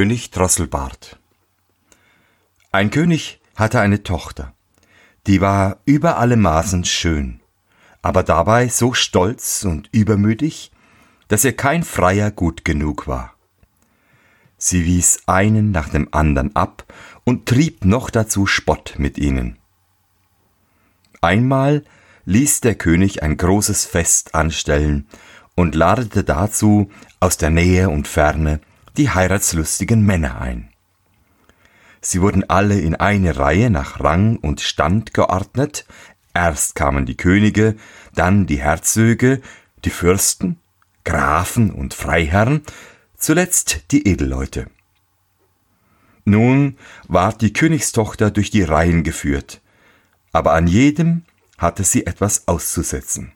König Drosselbart Ein König hatte eine Tochter, die war über alle Maßen schön, aber dabei so stolz und übermütig, dass ihr kein Freier gut genug war. Sie wies einen nach dem andern ab und trieb noch dazu Spott mit ihnen. Einmal ließ der König ein großes Fest anstellen und ladete dazu aus der Nähe und Ferne die heiratslustigen Männer ein. Sie wurden alle in eine Reihe nach Rang und Stand geordnet, erst kamen die Könige, dann die Herzöge, die Fürsten, Grafen und Freiherren, zuletzt die Edelleute. Nun ward die Königstochter durch die Reihen geführt, aber an jedem hatte sie etwas auszusetzen.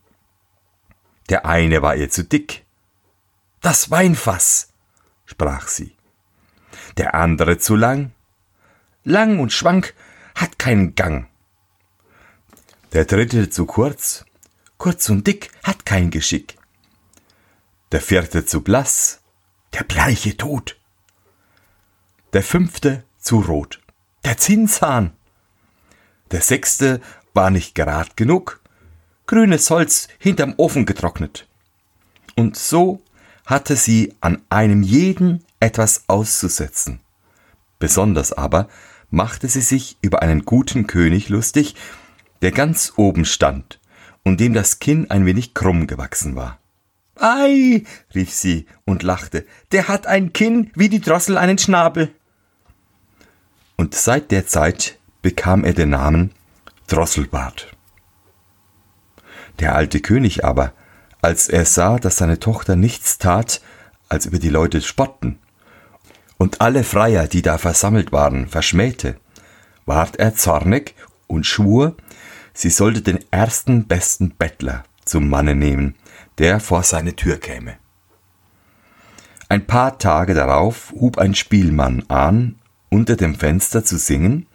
Der eine war ihr zu dick. Das Weinfass, sprach sie. Der andere zu lang. Lang und schwank, hat keinen Gang. Der dritte zu kurz. Kurz und dick, hat kein Geschick. Der vierte zu blass. Der bleiche Tod. Der fünfte zu rot. Der Zinshahn. Der sechste war nicht gerad genug. Grünes Holz hinterm Ofen getrocknet. Und so hatte sie an einem jeden etwas auszusetzen. Besonders aber machte sie sich über einen guten König lustig, der ganz oben stand und dem das Kinn ein wenig krumm gewachsen war. Ei, rief sie und lachte, der hat ein Kinn wie die Drossel einen Schnabel. Und seit der Zeit bekam er den Namen Drosselbart. Der alte König aber, als er sah, dass seine Tochter nichts tat, als über die Leute spotten, und alle Freier, die da versammelt waren, verschmähte, ward er zornig und schwur, sie sollte den ersten besten Bettler zum Manne nehmen, der vor seine Tür käme. Ein paar Tage darauf hub ein Spielmann an, unter dem Fenster zu singen,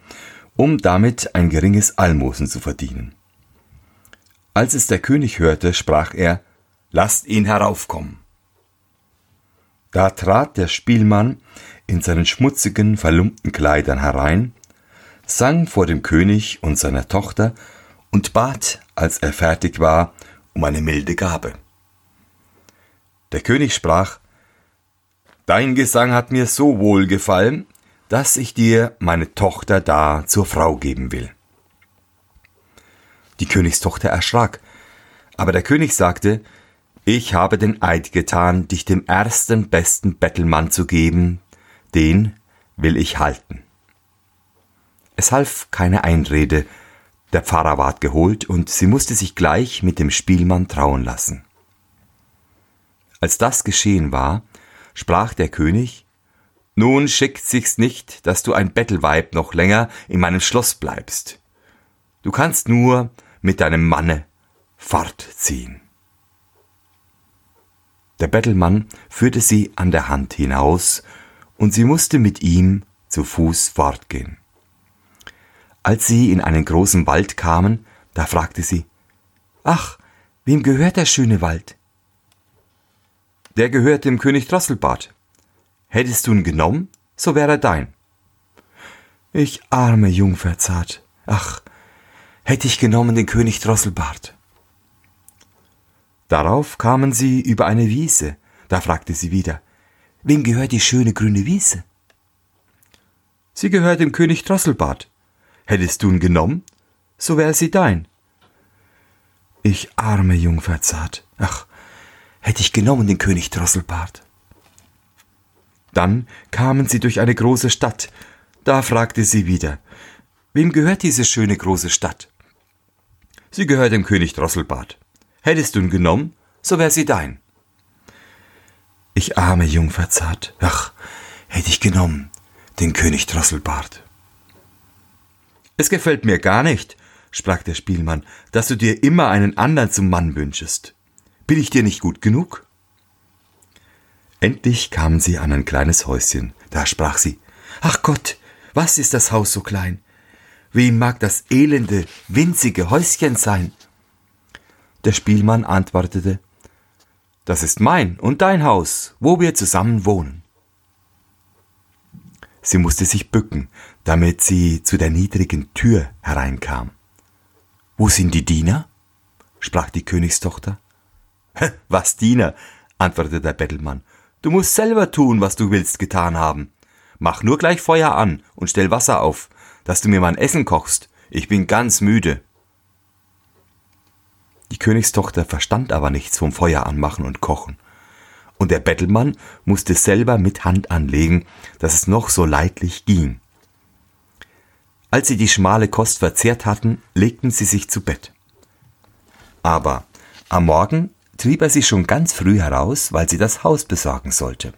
um damit ein geringes Almosen zu verdienen. Als es der König hörte, sprach er, Lasst ihn heraufkommen. Da trat der Spielmann in seinen schmutzigen, verlumpten Kleidern herein, sang vor dem König und seiner Tochter und bat, als er fertig war, um eine milde Gabe. Der König sprach, Dein Gesang hat mir so wohl gefallen, dass ich dir meine Tochter da zur Frau geben will. Die Königstochter erschrak, aber der König sagte, ich habe den Eid getan, dich dem ersten besten Bettelmann zu geben, den will ich halten. Es half keine Einrede, der Pfarrer ward geholt und sie musste sich gleich mit dem Spielmann trauen lassen. Als das geschehen war, sprach der König, nun schickt sich's nicht, dass du ein Bettelweib noch länger in meinem Schloss bleibst. Du kannst nur mit deinem Manne fortziehen. Der Bettelmann führte sie an der Hand hinaus, und sie musste mit ihm zu Fuß fortgehen. Als sie in einen großen Wald kamen, da fragte sie Ach, wem gehört der schöne Wald? Der gehört dem König Drosselbart. Hättest du ihn genommen, so wäre er dein. Ich arme Jungfer zart. Ach, hätte ich genommen den König Drosselbart. Darauf kamen sie über eine Wiese. Da fragte sie wieder, wem gehört die schöne grüne Wiese? Sie gehört dem König Drosselbart. Hättest du ihn genommen, so wäre sie dein. Ich arme Jungfer zart. Ach, hätte ich genommen den König Drosselbart. Dann kamen sie durch eine große Stadt. Da fragte sie wieder, wem gehört diese schöne große Stadt? Sie gehört dem König Drosselbart. Hättest du ihn genommen, so wär sie dein. Ich arme Jungfer zart, ach, hätte ich genommen, den König Drosselbart. Es gefällt mir gar nicht, sprach der Spielmann, dass du dir immer einen anderen zum Mann wünschest. Bin ich dir nicht gut genug? Endlich kamen sie an ein kleines Häuschen. Da sprach sie, Ach Gott, was ist das Haus so klein? Wem mag das elende, winzige Häuschen sein? Der Spielmann antwortete, Das ist mein und dein Haus, wo wir zusammen wohnen. Sie musste sich bücken, damit sie zu der niedrigen Tür hereinkam. Wo sind die Diener? sprach die Königstochter. Was Diener? antwortete der Bettelmann. Du musst selber tun, was du willst getan haben. Mach nur gleich Feuer an und stell Wasser auf, dass du mir mein Essen kochst. Ich bin ganz müde. Die Königstochter verstand aber nichts vom Feuer anmachen und kochen. Und der Bettelmann musste selber mit Hand anlegen, dass es noch so leidlich ging. Als sie die schmale Kost verzehrt hatten, legten sie sich zu Bett. Aber am Morgen trieb er sie schon ganz früh heraus, weil sie das Haus besorgen sollte.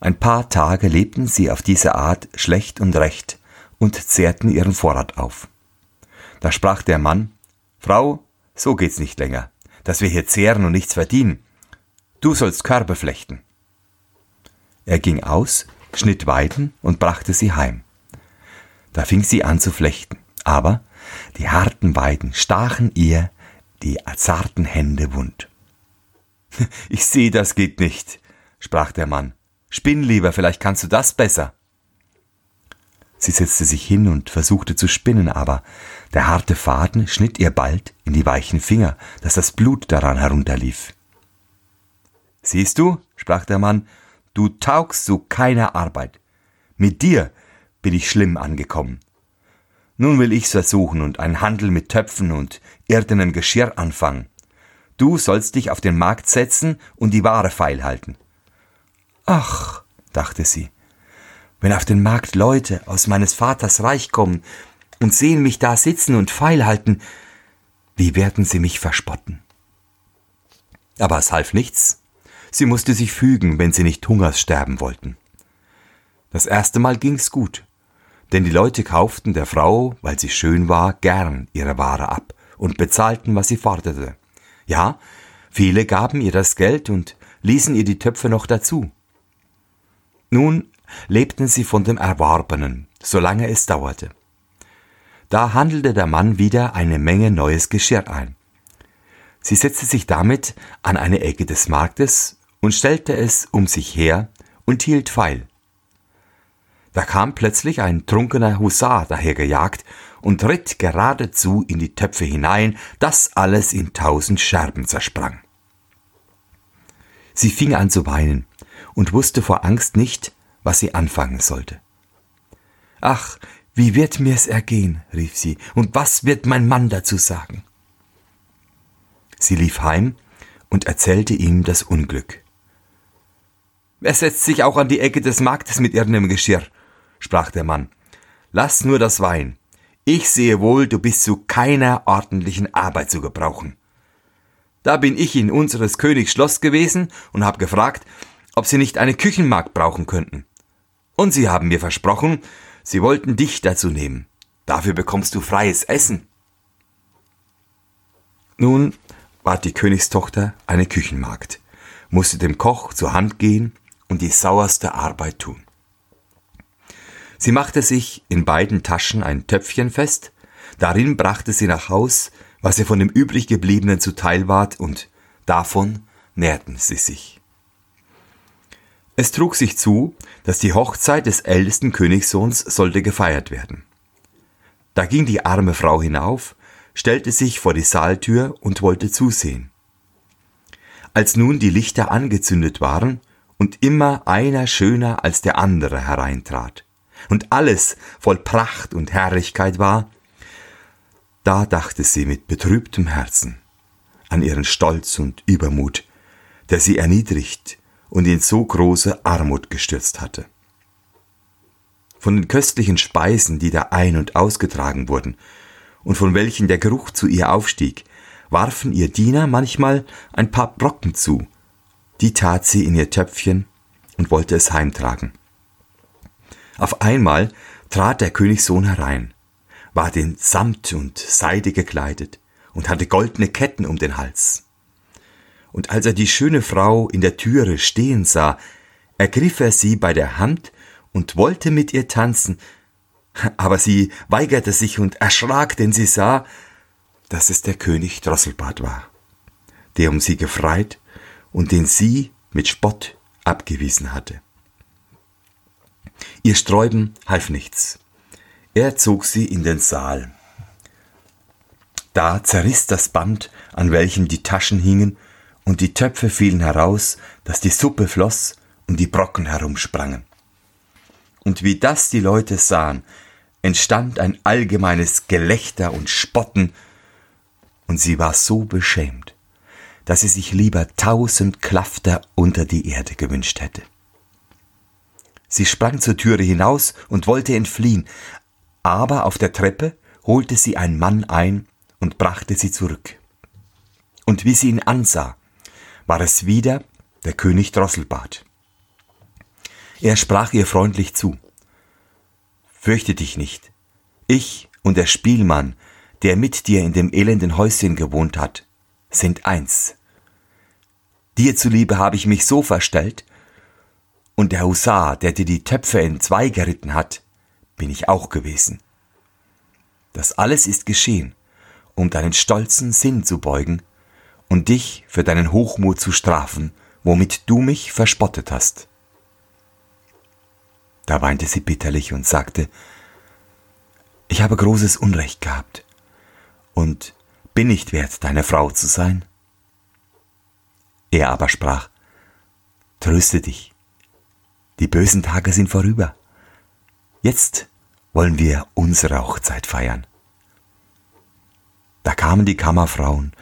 Ein paar Tage lebten sie auf diese Art schlecht und recht und zehrten ihren Vorrat auf. Da sprach der Mann, Frau, so geht's nicht länger, dass wir hier zehren und nichts verdienen. Du sollst Körbe flechten. Er ging aus, schnitt Weiden und brachte sie heim. Da fing sie an zu flechten, aber die harten Weiden stachen ihr die zarten Hände wund. Ich seh, das geht nicht, sprach der Mann. Spinn lieber, vielleicht kannst du das besser. Sie setzte sich hin und versuchte zu spinnen, aber der harte Faden schnitt ihr bald in die weichen Finger, dass das Blut daran herunterlief. Siehst du, sprach der Mann, du taugst zu keiner Arbeit. Mit dir bin ich schlimm angekommen. Nun will ich's versuchen und einen Handel mit Töpfen und irdenem Geschirr anfangen. Du sollst dich auf den Markt setzen und die Ware feilhalten. Ach, dachte sie, wenn auf den Markt Leute aus meines Vaters Reich kommen und sehen mich da sitzen und feilhalten, wie werden sie mich verspotten? Aber es half nichts. Sie musste sich fügen, wenn sie nicht Hungers sterben wollten. Das erste Mal ging's gut denn die Leute kauften der Frau, weil sie schön war, gern ihre Ware ab und bezahlten, was sie forderte. Ja, viele gaben ihr das Geld und ließen ihr die Töpfe noch dazu. Nun lebten sie von dem Erworbenen, solange es dauerte. Da handelte der Mann wieder eine Menge neues Geschirr ein. Sie setzte sich damit an eine Ecke des Marktes und stellte es um sich her und hielt feil. Da kam plötzlich ein trunkener Husar dahergejagt und ritt geradezu in die Töpfe hinein, dass alles in tausend Scherben zersprang. Sie fing an zu weinen und wusste vor Angst nicht, was sie anfangen sollte. Ach, wie wird mir's ergehen, rief sie, und was wird mein Mann dazu sagen? Sie lief heim und erzählte ihm das Unglück. Er setzt sich auch an die Ecke des Marktes mit irgendeinem Geschirr, sprach der Mann, lass nur das Wein. Ich sehe wohl, du bist zu keiner ordentlichen Arbeit zu gebrauchen. Da bin ich in unseres Königs Schloss gewesen und hab gefragt, ob sie nicht eine Küchenmagd brauchen könnten. Und sie haben mir versprochen, sie wollten dich dazu nehmen. Dafür bekommst du freies Essen. Nun ward die Königstochter eine Küchenmagd, musste dem Koch zur Hand gehen und die sauerste Arbeit tun. Sie machte sich in beiden Taschen ein Töpfchen fest, darin brachte sie nach Haus, was ihr von dem übrig gebliebenen zuteil ward, und davon nährten sie sich. Es trug sich zu, dass die Hochzeit des ältesten Königssohns sollte gefeiert werden. Da ging die arme Frau hinauf, stellte sich vor die Saaltür und wollte zusehen. Als nun die Lichter angezündet waren und immer einer schöner als der andere hereintrat, und alles voll Pracht und Herrlichkeit war, da dachte sie mit betrübtem Herzen an ihren Stolz und Übermut, der sie erniedrigt und in so große Armut gestürzt hatte. Von den köstlichen Speisen, die da ein- und ausgetragen wurden, und von welchen der Geruch zu ihr aufstieg, warfen ihr Diener manchmal ein paar Brocken zu, die tat sie in ihr Töpfchen und wollte es heimtragen. Auf einmal trat der Königssohn herein, war in Samt und Seide gekleidet und hatte goldene Ketten um den Hals. Und als er die schöne Frau in der Türe stehen sah, ergriff er sie bei der Hand und wollte mit ihr tanzen, aber sie weigerte sich und erschrak, denn sie sah, dass es der König Drosselbart war, der um sie gefreit und den sie mit Spott abgewiesen hatte. Ihr Sträuben half nichts. Er zog sie in den Saal. Da zerriss das Band, an welchem die Taschen hingen, und die Töpfe fielen heraus, dass die Suppe floss und die Brocken herumsprangen. Und wie das die Leute sahen, entstand ein allgemeines Gelächter und Spotten, und sie war so beschämt, dass sie sich lieber tausend Klafter unter die Erde gewünscht hätte. Sie sprang zur Türe hinaus und wollte entfliehen, aber auf der Treppe holte sie ein Mann ein und brachte sie zurück. Und wie sie ihn ansah, war es wieder der König Drosselbart. Er sprach ihr freundlich zu. Fürchte dich nicht. Ich und der Spielmann, der mit dir in dem elenden Häuschen gewohnt hat, sind eins. Dir zuliebe habe ich mich so verstellt, und der Husar, der dir die Töpfe entzwei geritten hat, bin ich auch gewesen. Das alles ist geschehen, um deinen stolzen Sinn zu beugen und dich für deinen Hochmut zu strafen, womit du mich verspottet hast. Da weinte sie bitterlich und sagte, ich habe großes Unrecht gehabt und bin nicht wert, deine Frau zu sein. Er aber sprach, Tröste dich, die bösen Tage sind vorüber. Jetzt wollen wir unsere Hochzeit feiern. Da kamen die Kammerfrauen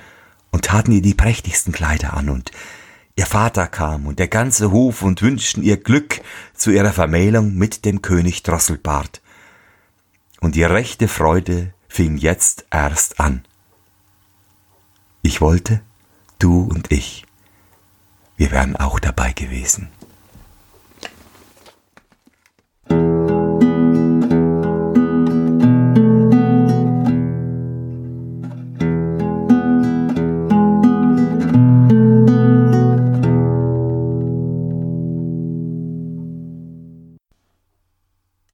und taten ihr die prächtigsten Kleider an und ihr Vater kam und der ganze Hof und wünschten ihr Glück zu ihrer Vermählung mit dem König Drosselbart. Und die rechte Freude fing jetzt erst an. Ich wollte, du und ich, wir wären auch dabei gewesen.